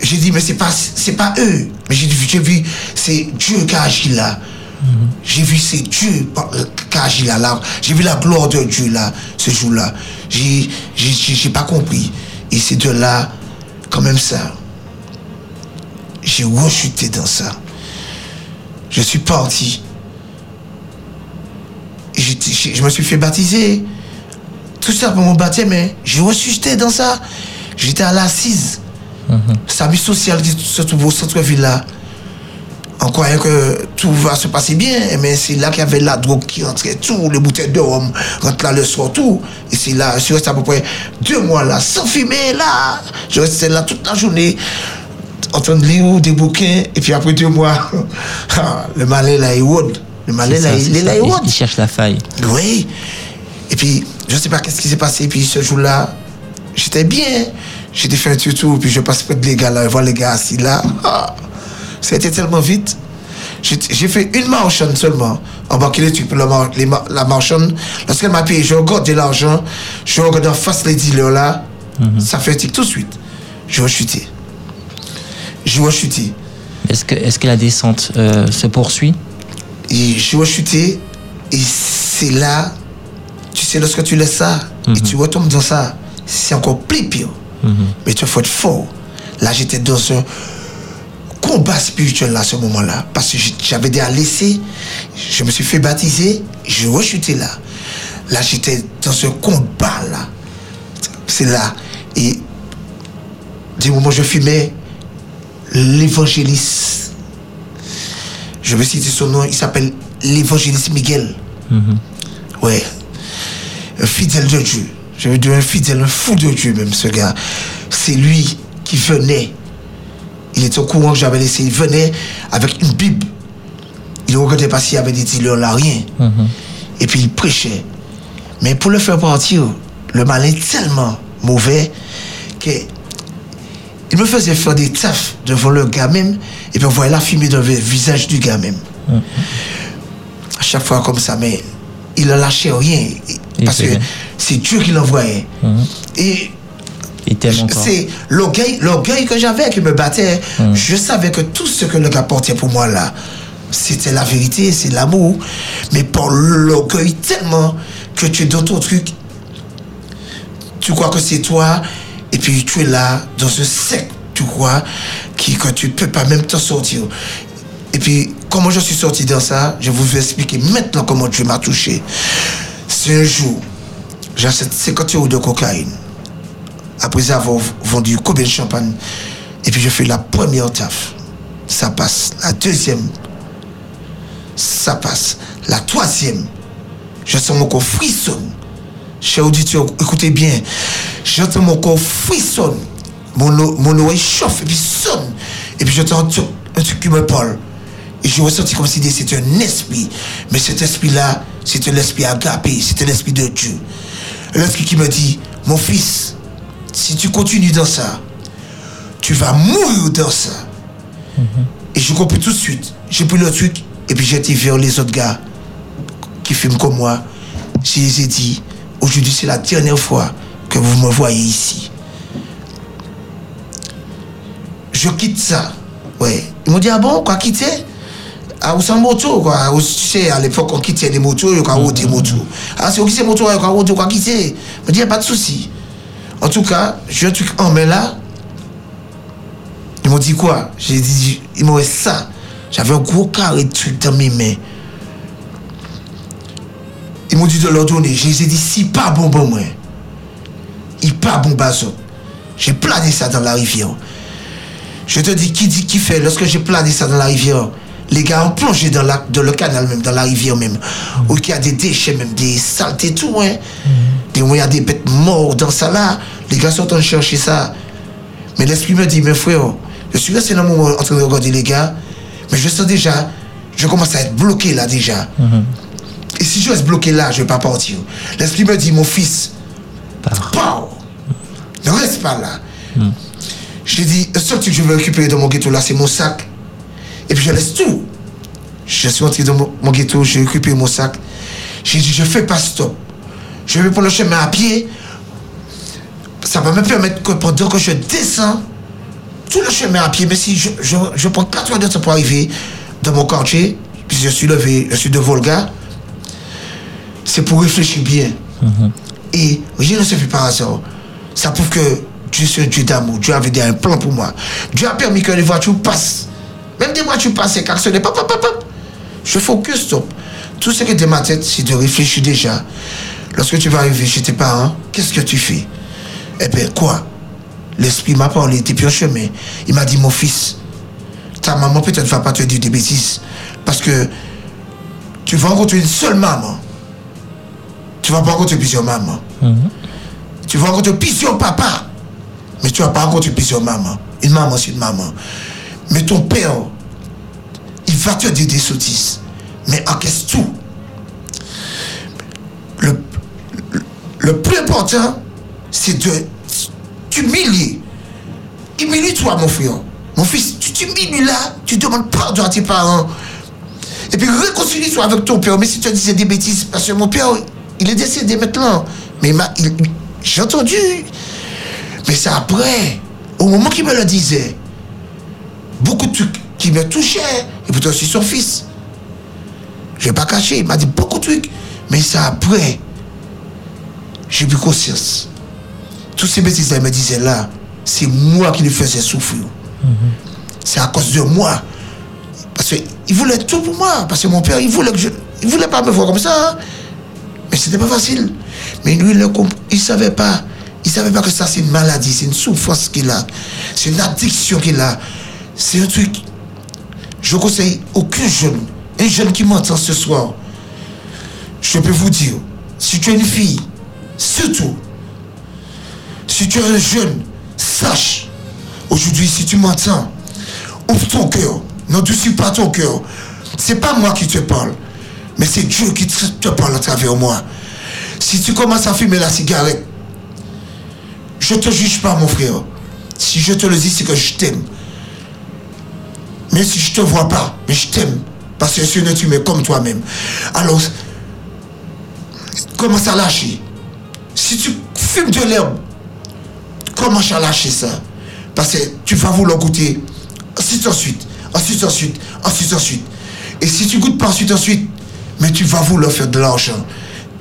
J'ai dit, mais c'est pas, c'est pas eux. Mais j'ai vu, j'ai vu, c'est Dieu qui a agi là. J'ai vu, c'est Dieu qui a agi là. là. J'ai vu la gloire de Dieu là, ce jour-là. J'ai, j'ai, j'ai- j'ai pas compris. Et c'est de là, quand même ça, j'ai rechuté dans ça. Je suis parti. Je me suis fait baptiser. Tout ça pour mon baptême, mais j'ai rechuté dans ça. J'étais à l'assise. Service social qui se trouve au centre-ville là. En croyant que tout va se passer bien, mais c'est là qu'il y avait la drogue qui rentrait, tout, les bouteilles de rhum rentrent là le soir, tout. Et c'est là, je suis resté à peu près deux mois là, sans fumer là. Je restais là toute la journée, en train de lire des bouquins, et puis après deux mois, (laughs) ah, le malin là, il rôde. Le malin là, il il Il- il cherche la faille. Oui. Et puis, je sais pas qu'est-ce qui s'est passé. Puis ce jour-là, j'étais bien. J'étais fait un tuto, puis je passe près de les gars là, je vois les gars assis là. Ah, ça a été tellement vite. J'ai fait une marchande seulement. Embarquer les trucs pour la, mar- la marchande. Lorsqu'elle m'a payé, je regarde de l'argent. Je regarde en face les dealers là. Ça fait un tic tout de suite. Je rechuté. Je rechuté. Est-ce que, est-ce que la descente euh, se poursuit? Et je rechuté. Et c'est là, tu sais, lorsque tu laisses ça, et tu retombes dans ça, c'est encore plus pire. Mais tu faut être fort. Là, j'étais dans un combat spirituel à ce moment-là. Parce que j'avais déjà laissé, je me suis fait baptiser, je rechuté là. Là, j'étais dans ce combat là. C'est là. Et Des moments, je fumais l'évangéliste. Je vais citer son nom, il s'appelle l'évangéliste Miguel. Ouais. Un fidèle de Dieu. Je veux dire un fidèle, un fou de Dieu même, ce gars. C'est lui qui venait. Il était au courant que j'avais laissé. Il venait avec une Bible. Il ne regardait pas s'il y avait des dealers là, rien. Et puis il prêchait. Mais pour le faire partir, le mal est tellement mauvais que il me faisait faire des tafs devant le gars même. Et puis on voyait la fumée dans le visage du gars même. À chaque fois comme ça, mais il ne lâchait rien. Et Parce que c'est Dieu qui l'envoyait. Et Il t'aime encore. c'est l'orgueil, l'orgueil que j'avais qui me battait. Je savais que tout ce que le gars portait pour moi là, c'était la vérité, c'est l'amour. Mais pour l'orgueil tellement que tu es dans ton truc, tu crois que c'est toi, et puis tu es là dans ce sec, tu crois, qui, que tu ne peux pas même t'en sortir. Et puis, comment je suis sorti dans ça, je vous vais expliquer maintenant comment Dieu m'a touché. Un jour, j'achète 50 euros de cocaïne après avoir vendu combien de champagne. Et puis je fais la première taf. Ça passe. La deuxième. Ça passe. La troisième. Je sens mon corps frissonne. Chers auditeurs, écoutez bien. J'entends mon corps frissonne. Mon, mon oreille chauffe et puis sonne. Et puis j'entends un truc, qui me parle. Et je ressenti comme si c'était un esprit. Mais cet esprit-là, c'était l'esprit agapé, c'était l'esprit de Dieu. L'esprit qui me dit, mon fils, si tu continues dans ça, tu vas mourir dans ça. Et je compris tout de suite. J'ai pris le truc et puis j'ai été vers les autres gars qui fument comme moi. Je les ai dit, aujourd'hui c'est la dernière fois que vous me voyez ici. Je quitte ça. Ouais. Ils m'ont dit, ah bon, quoi quitter? Ah, ou sans moto, quoi. Ou, tu sais, à l'époque, on quittait les motos, il y a des motos. Ah, c'est on quitte les motos, il y a quitter. Je dis, y a pas de souci. En tout cas, j'ai un truc en main là. Ils m'ont dit quoi? J'ai dit, ils m'ont dit ça. J'avais un gros carré de trucs dans mes mains. Ils m'ont dit de leur donner. Je les ai dit, si pas bon, bon, moi. Il pas bon, bazo. J'ai plané ça dans la rivière. Je te dis, qui dit qui fait Lorsque j'ai plané ça dans la rivière, les gars ont plongé dans, la, dans le canal même, dans la rivière même, où il y a des déchets même, des saletés, tout, hein. Des, où il y a des bêtes mortes dans ça là. Les gars sont en train de chercher ça. Mais l'esprit me dit, mes frères, je suis resté dans mon en train de regarder les gars, mais je sens déjà, je commence à être bloqué là déjà. Et si je reste bloqué là, je ne vais pas partir. L'esprit me dit, mon fils, pars. Ne reste pas là. J'ai dit, le seul truc que je veux récupérer dans mon ghetto là, c'est mon sac. Et puis je laisse tout. Je suis entré dans mon, mon ghetto, j'ai récupéré mon sac. J'ai dit, je fais pas stop. Je vais prendre le chemin à pied. Ça va me permettre que pendant que je descends, tout le chemin à pied, mais si je, je, je prends 4 heures de temps pour arriver dans mon quartier, puis je suis levé, je suis de Volga, c'est pour réfléchir bien. Et rien ne se fait par hasard. Ça prouve que Dieu c'est un Dieu d'amour. Dieu avait un plan pour moi. Dieu a permis que les voitures passent. Même des voitures passent et klaxonner. Pop, pop, pop. Je focus, stop. Tout ce qui est dans ma tête, c'est de réfléchir déjà. Lorsque tu vas arriver chez tes parents, qu'est-ce que tu fais? Eh bien, quoi? L'esprit m'a parlé depuis un chemin. Il m'a dit, mon fils, ta maman peut-être va pas te dire des bêtises. Parce que tu vas rencontrer une seule maman. Tu vas pas rencontrer plusieurs mamans. Tu vas rencontrer plusieurs papas. Mais tu vas pas rencontrer plusieurs mamans. Une maman, c'est une maman. Mais ton père, il va te dire des sottises. Mais encaisse tout. Le, le, plus important, c'est de t'humilier. Humilie-toi, mon frère. Mon fils, tu t'humilies là, tu demandes pardon à tes parents. Et puis réconcilie-toi avec ton père. Mais si tu disais des bêtises, parce que mon père, il est décédé maintenant. Mais j'ai entendu. Mais c'est après, au moment qu'il me le disait, beaucoup de trucs qui me touchaient. Et pourtant, je suis son fils. Je vais pas cacher, il m'a dit beaucoup de trucs. Mais c'est après, j'ai pris conscience. Tous ces bêtises qu'il me disait là, c'est moi qui lui faisais souffrir. C'est à cause de moi. Parce qu'il voulait tout pour moi. Parce que mon père, il voulait que je. Il voulait pas me voir comme ça. hein. Mais c'était pas facile. Mais lui, il ne comp- il savait pas. Il ne savait pas que ça, c'est une maladie, c'est une souffrance qu'il a. C'est une addiction qu'il a. C'est un truc. Je conseille aucun jeune, un jeune qui m'entend ce soir, je peux vous dire, si tu es une fille, surtout, si tu es un jeune, sache, aujourd'hui, si tu m'entends, ouvre ton cœur, n'endurcis pas ton cœur. C'est pas moi qui te parle, mais c'est Dieu qui te te parle à travers moi. Si tu commences à fumer la cigarette, je te juge pas, mon frère. Si je te le dis, c'est que je t'aime. Mais si je te vois pas, mais je t'aime. Parce que un être humain comme toi-même. Alors, commence à lâcher? Si tu fumes de l'herbe, commence à lâcher ça? Parce que tu vas vouloir goûter. Ensuite, ensuite, ensuite, ensuite, ensuite, ensuite. Et si tu goûtes pas ensuite, ensuite, mais tu vas vouloir faire de l'argent.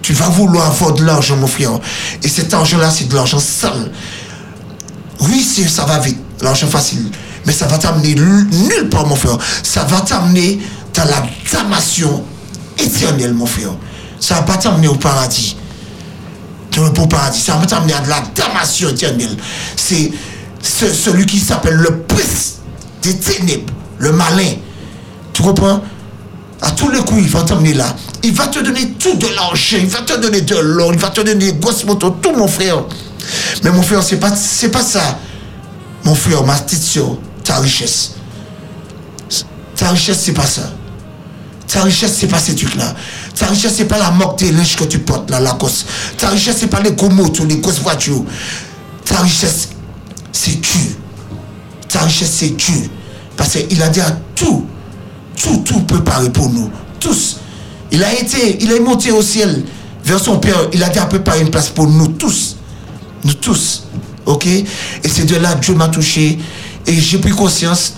Tu vas vouloir avoir de l'argent, mon frère. Et cet argent-là, c'est de l'argent sale. Oui, ça va vite, l'argent facile. Mais ça va t'amener nulle part, mon frère. Ça va t'amener dans la damnation éternelle, mon frère. Ça va pas t'amener au paradis. Dans le beau paradis. Ça va t'amener à de la damnation éternelle. C'est ce- celui qui s'appelle le prince des ténèbres, le malin. Tu comprends? À tous les coups, il va t'amener là. Il va te donner tout de l'argent, il va te donner de l'or, il va te donner des grosses motos, tout mon frère. Mais mon frère, c'est pas, pas ça. Mon frère, ma petite ta richesse. Ta richesse, c'est pas ça. Ta richesse, c'est pas ces trucs-là. Ta richesse, c'est pas la moque des linges que tu portes, là, la cosse. Ta richesse, c'est pas les gros motos, les grosses voitures. Ta richesse, c'est Dieu. Ta richesse, c'est Dieu. Parce qu'il a dit à tout, tout, tout préparé pour nous. Tous. Il a été, il est monté au ciel vers son Père. Il a déjà préparé une place pour nous tous. Nous tous. Ok? Et c'est de là que Dieu m'a touché. Et j'ai pris conscience.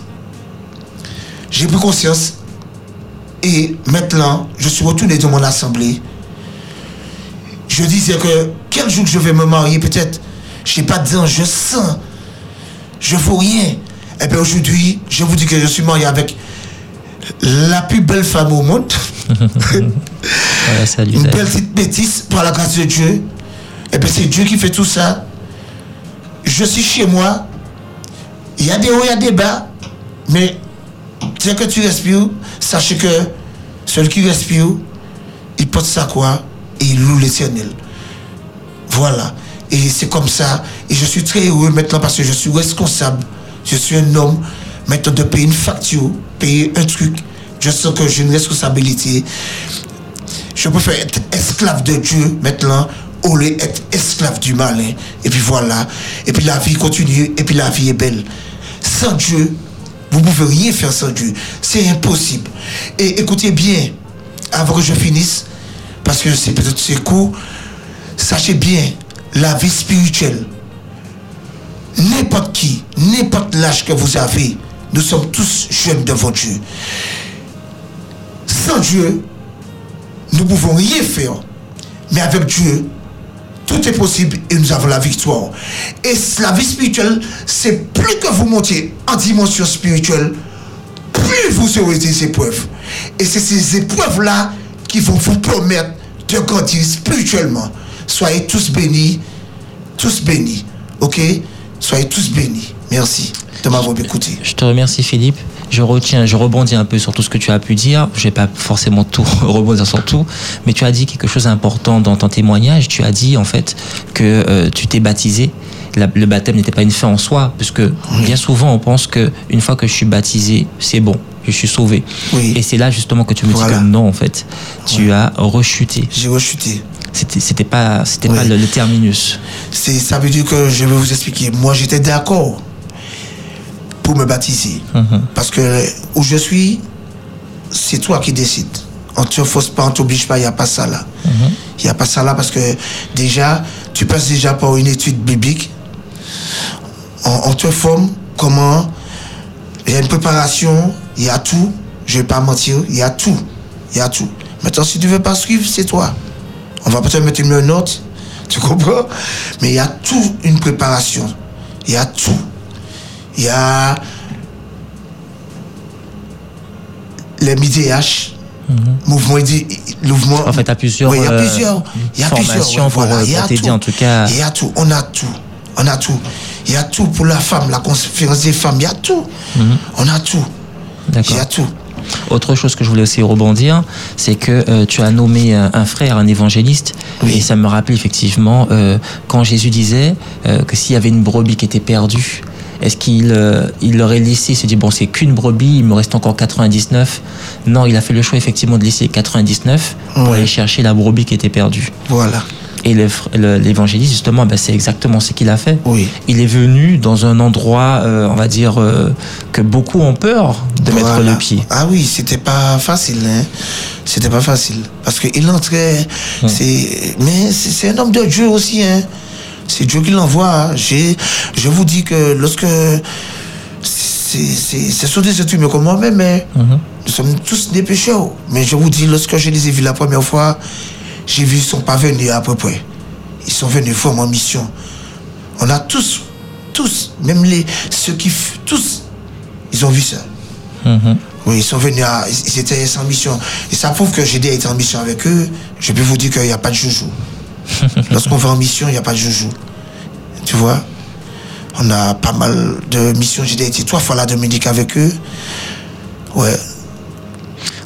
J'ai pris conscience. Et maintenant, je suis retourné dans mon assemblée. Je disais que quel jour que je vais me marier, peut-être, je n'ai pas de je sens. Je ne vaux rien. Et bien aujourd'hui, je vous dis que je suis marié avec la plus belle femme au monde. (laughs) Voilà, salut. Une belle petite bêtise par la grâce de Dieu. Et bien c'est Dieu qui fait tout ça. Je suis chez moi. Il y a des hauts, il y a des bas. Mais dès que tu respires, sachez que celui qui respire, il porte sa croix et il loue l'éternel. Voilà. Et c'est comme ça. Et je suis très heureux maintenant parce que je suis responsable. Je suis un homme maintenant de payer une facture, payer un truc. Je sens que j'ai une responsabilité. Je préfère être esclave de Dieu maintenant au lieu d'être esclave du malin. Et puis voilà. Et puis la vie continue. Et puis la vie est belle. Sans Dieu, vous ne pouvez rien faire sans Dieu. C'est impossible. Et écoutez bien, avant que je finisse, parce que c'est peut-être court, sachez bien, la vie spirituelle, n'importe qui, n'importe l'âge que vous avez, nous sommes tous jeunes devant Dieu. Sans Dieu, nous pouvons rien faire. Mais avec Dieu, tout est possible et nous avons la victoire. Et la vie spirituelle, c'est plus que vous montiez en dimension spirituelle, plus vous aurez des épreuves. Et c'est ces épreuves-là qui vont vous permettre de grandir spirituellement. Soyez tous bénis, tous bénis. Ok? Soyez tous bénis. Merci de m'avoir écouté. Je te remercie Philippe. Je retiens, je rebondis un peu sur tout ce que tu as pu dire. Je vais pas forcément tout (laughs) rebondir sur tout, mais tu as dit quelque chose d'important dans ton témoignage. Tu as dit en fait que euh, tu t'es baptisé. La- le baptême n'était pas une fin en soi, puisque bien souvent on pense que une fois que je suis baptisé, c'est bon, je suis sauvé. Et c'est là justement que tu me Voilà. dis que non en fait, tu as rechuté. J'ai rechuté. C'était, c'était pas, c'était pas Oui. le, le terminus. C'est, ça veut dire que je vais vous expliquer. Moi, j'étais d'accord pour me baptiser. Parce que où je suis, c'est toi qui décides. On te force pas, on t'oblige pas, il n'y a pas ça là. Il n'y a pas ça là parce que déjà, tu passes déjà par une étude biblique. On, on te forme comment. Il y a une préparation, il y a tout. Je ne vais pas mentir, il y a tout. Il y a tout. Maintenant, si tu ne veux pas suivre, c'est toi. On va peut-être mettre une note, tu comprends? Mais il y a tout une préparation. Il y a tout. Il y a les dit, le mouvement. En fait, il y a plusieurs, Oui, il y a euh, plusieurs. Il y a plusieurs. ouais, voilà, euh, il y a tout. en tout cas. Il y a tout. On a tout. On a tout. Il y a tout pour la femme, la conférence des femmes. Il y a tout. On a tout. Il y a tout. Autre chose que je voulais aussi rebondir, c'est que euh, tu as nommé un frère, un évangéliste, Oui. et ça me rappelle effectivement euh, quand Jésus disait euh, que s'il y avait une brebis qui était perdue, est-ce qu'il euh, il l'aurait laissé, il se dit bon c'est qu'une brebis, il me reste encore 99 Non, il a fait le choix effectivement de laisser 99 pour aller chercher la brebis qui était perdue. Voilà. Et l'évangéliste justement, ben, c'est exactement ce qu'il a fait. Oui. Il est venu dans un endroit, euh, on va dire, euh, que beaucoup ont peur de mettre le pied. Ah oui, c'était pas facile, hein. C'était pas facile. Parce qu'il entrait, c'est, mais c'est c'est un homme de Dieu aussi, hein. C'est Dieu qui l'envoie. hein. Je vous dis que lorsque, c'est, sur des êtres humains comme moi-même, hein. Nous sommes tous des pécheurs. Mais je vous dis, lorsque je les ai vus la première fois, j'ai vu, ils sont pas venus à peu près. Ils sont venus vraiment en mission. On a tous, tous, même les, ceux qui, tous, ils ont vu ça. Oui, ils sont venus à. Ils étaient en mission. Et ça prouve que j'ai été en mission avec eux. Je peux vous dire qu'il n'y a pas de joujou. (laughs) Lorsqu'on va en mission, il n'y a pas de joujou. Tu vois On a pas mal de missions. J'ai été trois fois la Dominique avec eux. Ouais.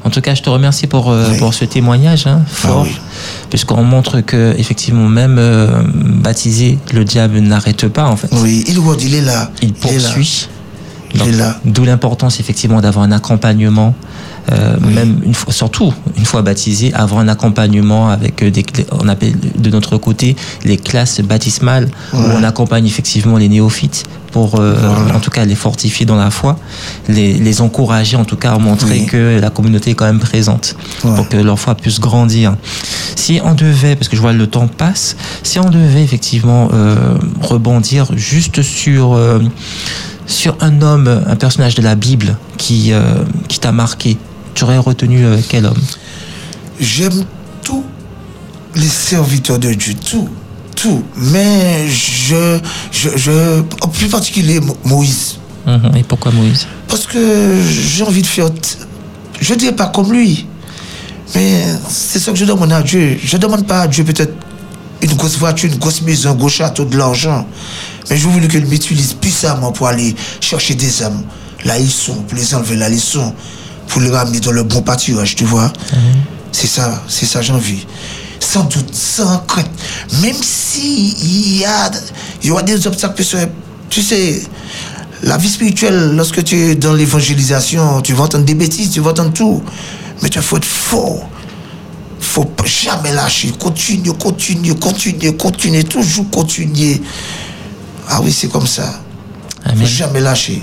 En tout cas, je te remercie pour, euh, Oui. pour ce témoignage hein, fort, Ah oui. puisqu'on montre que effectivement même euh, baptisé, le diable n'arrête pas en fait. Oui, il, il est là. Il là. Il Donc, est là. D'où l'importance effectivement d'avoir un accompagnement, euh, même une fois, surtout une fois baptisé, avoir un accompagnement avec euh, des, on appelle de notre côté les classes baptismales où on accompagne effectivement les néophytes pour, euh, Voilà. en tout cas, les fortifier dans la foi, les, les encourager en tout cas à montrer Oui. que la communauté est quand même présente Ouais. pour que leur foi puisse grandir. Si on devait, parce que je vois le temps passe, si on devait effectivement euh, rebondir juste sur euh, sur un homme, un personnage de la Bible qui euh, qui t'a marqué, tu aurais retenu euh, quel homme? J'aime tous les serviteurs de Dieu, tout, tout. Mais je, je, je en plus particulier Mo- Moïse. Mhm. Et pourquoi Moïse? Parce que j'ai envie de faire. Je ne dirais pas comme lui. Mais c'est ça que je demande à Dieu. Je ne demande pas à Dieu peut-être une grosse voiture, une grosse maison, un gros château, de l'argent. Mais je voulais qu'il m'utilise puissamment pour aller chercher des âmes. Là, ils sont, pour les enlever là, ils sont, pour les ramener dans le bon pâturage, tu vois. C'est ça, c'est ça, j'ai envie. Sans doute, sans crainte. Même si il y a, y aura des obstacles, tu sais, la vie spirituelle, lorsque tu es dans l'évangélisation, tu vas entendre des bêtises, tu vas entendre tout. Mais tu faut être fort. Faut jamais lâcher. Continue, continue, continue, continue, toujours continuer. Ah oui, c'est comme ça. Amen. faut jamais lâcher.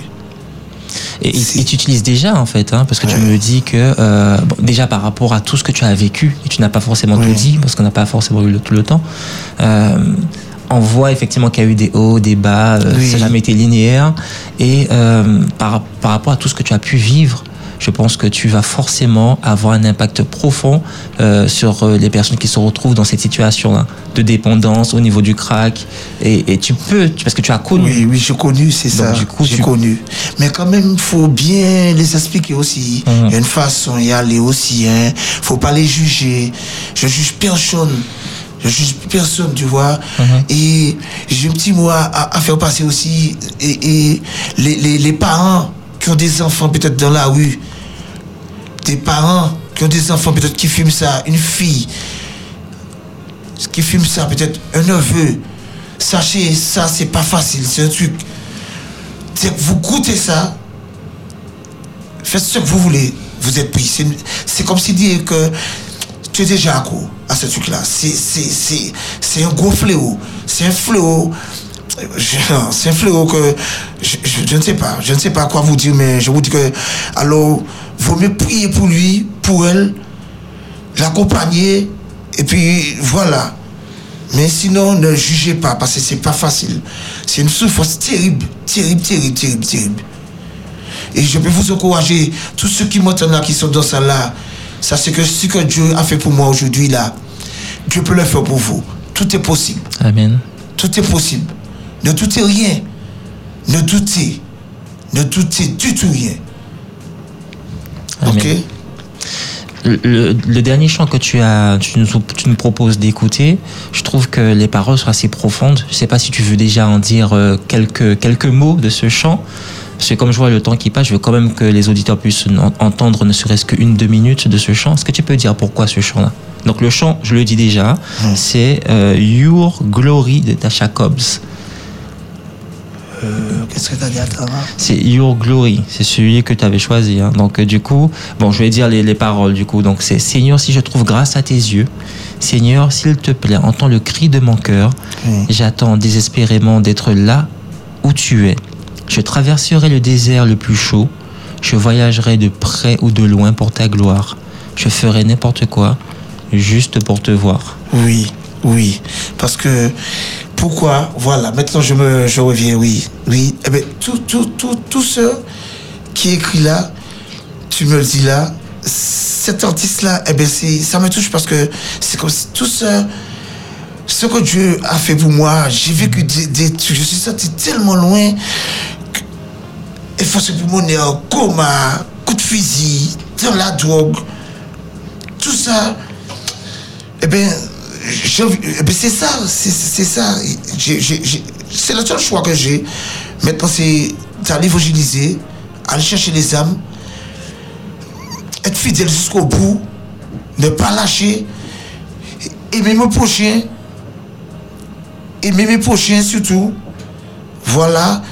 Et, tu utilises déjà en fait, hein, parce que tu me dis que euh, bon, déjà par rapport à tout ce que tu as vécu, et tu n'as pas forcément tout dit, parce qu'on n'a pas forcément eu le- tout le temps, euh, on voit effectivement qu'il y a eu des hauts, des bas, euh, Oui. ça n'a jamais été linéaire, et euh, par, par rapport à tout ce que tu as pu vivre, je pense que tu vas forcément avoir un impact profond euh, sur euh, les personnes qui se retrouvent dans cette situation-là de dépendance au niveau du crack, et, et tu peux, tu- parce que tu as connu. Oui, oui, j'ai connu, c'est ça. du coup, j'ai tu- connu. Mais quand même, faut bien les expliquer aussi. Il y a une façon d'y aller aussi. Hein. faut pas les juger. Je juge personne. Je juge personne, tu vois. Mhm. Et j'ai un petit mot à, à- à faire passer aussi. Et, et les, les, les parents qui ont des enfants peut-être dans la rue, des parents qui ont des enfants peut-être qui fument ça, une fille qui fume ça, peut-être un neveu. Sachez, ça, c'est pas facile, c'est un truc. Vous goûtez ça, faites ce que vous voulez, vous êtes pris. C'est- comme si dire que tu es déjà accro à ce truc-là. C'est- un gros fléau. C'est un fléau. C'est un fléau que je, je- je ne sais pas. Je ne sais pas quoi vous dire, mais je vous dis que alors, vaut mieux prier pour lui, pour elle, l'accompagner, et puis voilà. Mais sinon, ne jugez pas, parce que c'est pas facile. C'est une souffrance terrible, terrible, terrible, terrible, terrible. Et je peux vous encourager, tous ceux qui m'entendent là, qui sont dans ça là, ça c'est que ce que Dieu a fait pour moi aujourd'hui là, Dieu peut le faire pour vous. Tout est possible. Amen. Tout est possible. Ne doutez rien. Ne doutez. Ne doutez du tout rien. Ok le, dernier chant que tu as, tu nous, tu nous proposes d'écouter, je trouve que les paroles sont assez profondes. Je sais pas si tu veux déjà en dire euh, quelques quelques mots de ce chant. Parce que comme je vois le temps qui passe, je veux quand même que les auditeurs puissent en- entendre ne serait-ce qu'une deux minutes de ce chant. Est-ce que tu peux dire pourquoi ce chant-là? Donc le chant, je le dis déjà, c'est euh, Your Glory de Tasha Cobbs. Euh, Qu'est-ce que tu as dit à C'est Your Glory, c'est celui que tu avais choisi. hein. Donc euh, du coup, bon, je vais dire les, les paroles du coup. Donc c'est Seigneur, si je trouve grâce à tes yeux, Seigneur, s'il te plaît, entends le cri de mon cœur. J'attends désespérément d'être là où tu es. Je traverserai le désert le plus chaud. Je voyagerai de près ou de loin pour ta gloire. Je ferai n'importe quoi, juste pour te voir. Oui, oui. Parce que, pourquoi Voilà, maintenant je, me, je reviens, oui. Oui, eh bien, tout, tout, tout, tout ce qui est écrit là, tu me le dis là, cet artiste-là, eh bien, ça me touche parce que c'est comme si tout ce, ce que Dieu a fait pour moi, j'ai vécu des, des trucs, je suis sorti tellement loin. Et force pulmonaire, coma, coup de fusil, dans la drogue, tout ça. Eh bien, eh bien, c'est ça, c'est ça. C'est le seul choix que j'ai. Maintenant, c'est d'aller évangéliser, aller chercher les âmes, être fidèle jusqu'au bout, ne pas lâcher, aimer mes prochains, aimer mes prochains surtout. Voilà.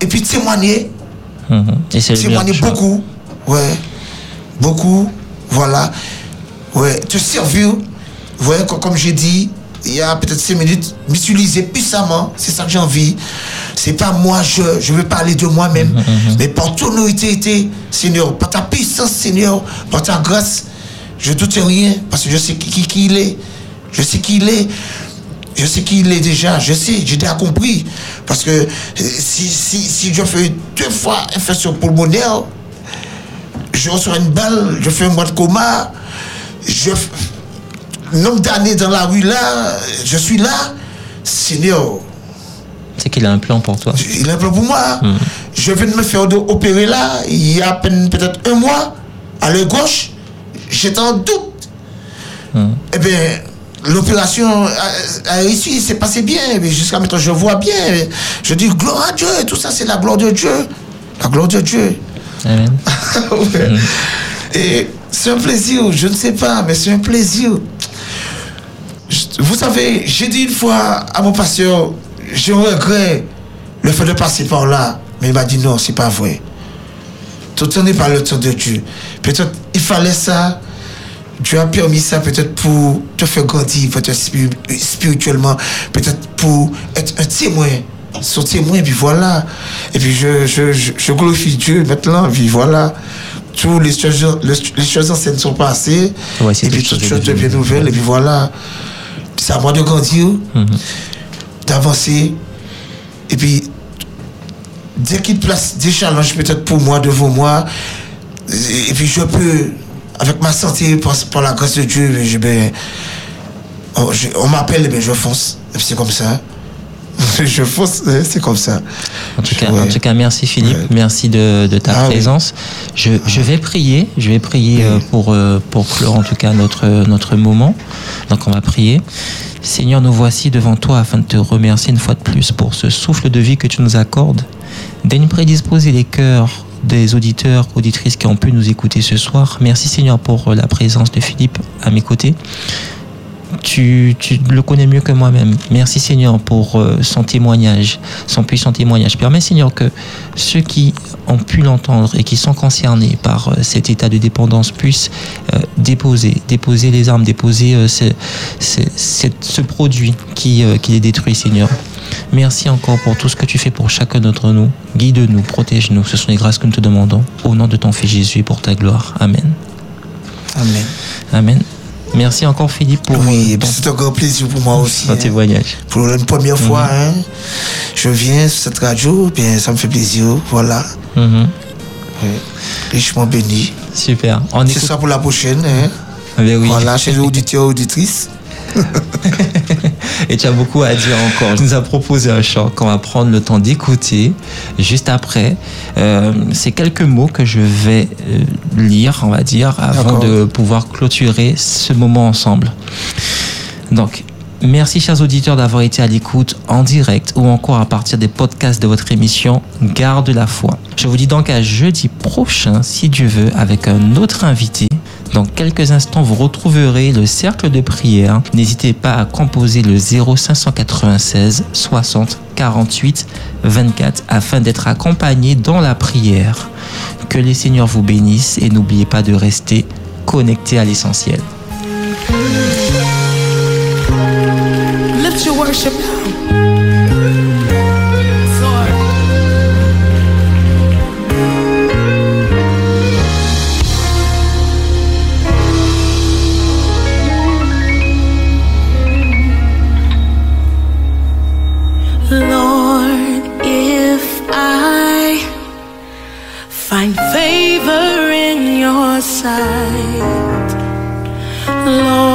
Et puis témoigner Mhm. Et le témoigner choix. beaucoup. Ouais. Beaucoup. Voilà. Ouais. Te servir. Ouais, co- comme j'ai dit, il y a peut-être 5 minutes, m'utiliser puissamment. C'est ça que j'ai envie. C'est pas moi, je, je veux parler de moi-même, (laughs) mais par ton autorité, Seigneur, par ta puissance, Seigneur, par ta grâce, je doute rien, parce que je sais qui, qui, il est. Je sais qui il est. Je sais qui il est déjà, je sais, j'ai déjà compris. Parce que euh, si, si, si je fais deux fois infection pulmonaire, je reçois une balle, je fais un mois de coma, je nombre d'années dans la rue là, je suis là, Seigneur, C'est qu'il a un plan pour toi. il a un plan pour moi. Je viens de me faire opérer là, il y a à peine peut-être un mois, à l'œil gauche, j'étais en doute. Eh bien, l'opération a, a réussi, c'est passé bien. Jusqu'à maintenant, je vois bien. Je dis gloire à Dieu, et tout ça, c'est la gloire de Dieu. La gloire de Dieu. Amen. (laughs) Ouais. Et c'est un plaisir, je ne sais pas, mais c'est un plaisir. Vous savez, j'ai dit une fois à mon pasteur, je regrette le fait de passer par là. Mais il m'a dit non, c'est pas vrai. Tout n'est pas le temps de Dieu. Peut-être il fallait ça. Dieu a permis ça peut-être pour te faire grandir, peut-être spiri- spirituellement, peut-être pour être un témoin. Son témoin, puis voilà. Et puis je, je, je, je glorifie Dieu maintenant, puis voilà. Toutes les choses, les, les choses anciennes sont passées. Ouais, et puis toutes choses deviennent nouvelles, et puis voilà. C'est à moi de grandir, d'avancer. Et puis, dès qu'il place des challenges peut-être pour moi, devant moi, et, et puis je peux, avec ma santé, par, par la grâce de Dieu, je, ben, on, m'appelle, ben, je fonce. C'est comme ça. (laughs) je fonce, hein, c'est comme ça. En tout, cas, Ouais. en tout cas, merci Philippe, Ouais. merci de, de ta Ah oui. présence. Je, je vais prier, je vais prier euh, pour, euh, pour clore en tout cas notre, notre moment. Donc on va prier. Seigneur, nous voici devant toi afin de te remercier une fois de plus pour ce souffle de vie que tu nous accordes. Daigne prédisposer les cœurs des auditeurs, auditrices qui ont pu nous écouter ce soir. Merci Seigneur pour euh, la présence de Philippe à mes côtés. Tu, tu le connais mieux que moi-même. Merci Seigneur pour euh, son témoignage, son puissant témoignage. Permets Seigneur que ceux qui ont pu l'entendre et qui sont concernés par euh, cet état de dépendance puissent euh, déposer, déposer les armes, déposer euh, ce, ce, cette- ce produit qui, euh, qui les détruit Seigneur. Merci encore pour tout ce que tu fais pour chacun d'entre nous. Guide-nous, protège-nous. Ce sont les grâces que nous te demandons. Au nom de ton Fils Jésus et pour ta gloire. Amen. Amen. Amen. Merci encore Philippe pour Oui, euh, ben, c'est un grand plaisir pour moi aussi. ton hein. témoignage. Pour une première fois, hein, je viens sur cette radio, bien, ça me fait plaisir. Voilà. Mhm. Oui. Richement béni. Super. On C'est écoute. ça pour la prochaine. Hein. Ben oui. Voilà, chez les auditeurs et auditrices. (laughs) Et tu as beaucoup à dire encore. Je nous a proposé un chant qu'on va prendre le temps d'écouter juste après. Euh, c'est quelques mots que je vais euh, lire, on va dire, avant de pouvoir clôturer ce moment ensemble. Donc, Merci chers auditeurs d'avoir été à l'écoute en direct ou encore à partir des podcasts de votre émission Garde la foi. Je vous dis donc à jeudi prochain, si Dieu veut, avec un autre invité. Dans quelques instants, vous retrouverez le cercle de prière. N'hésitez pas à composer le 0596 60 48 24 afin d'être accompagné dans la prière. Que les Seigneurs vous bénissent et n'oubliez pas de rester connecté à l'essentiel. if i Find favor in your sight, Lord.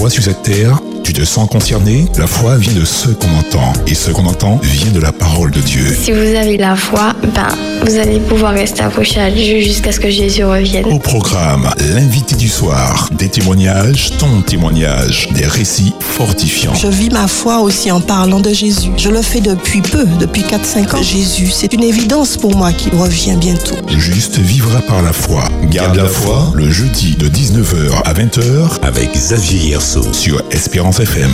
Foi sur cette terre Tu te sens concerné La foi vient de ce qu'on entend, et ce qu'on entend vient de la parole de Dieu. Si vous avez la foi, ben, vous allez pouvoir rester accroché à Dieu jusqu'à ce que Jésus revienne. Au programme, l'invité du soir, des témoignages, ton témoignage, des récits fortifiants. Je vis ma foi aussi en parlant de Jésus. Je le fais depuis peu, depuis 4-5 ans. Jésus, c'est une évidence pour moi qu'il revient bientôt. Juste vivra par la foi. Garde la foi, le jeudi de 19h à 20h avec Xavier Yerso sur Espérance FM.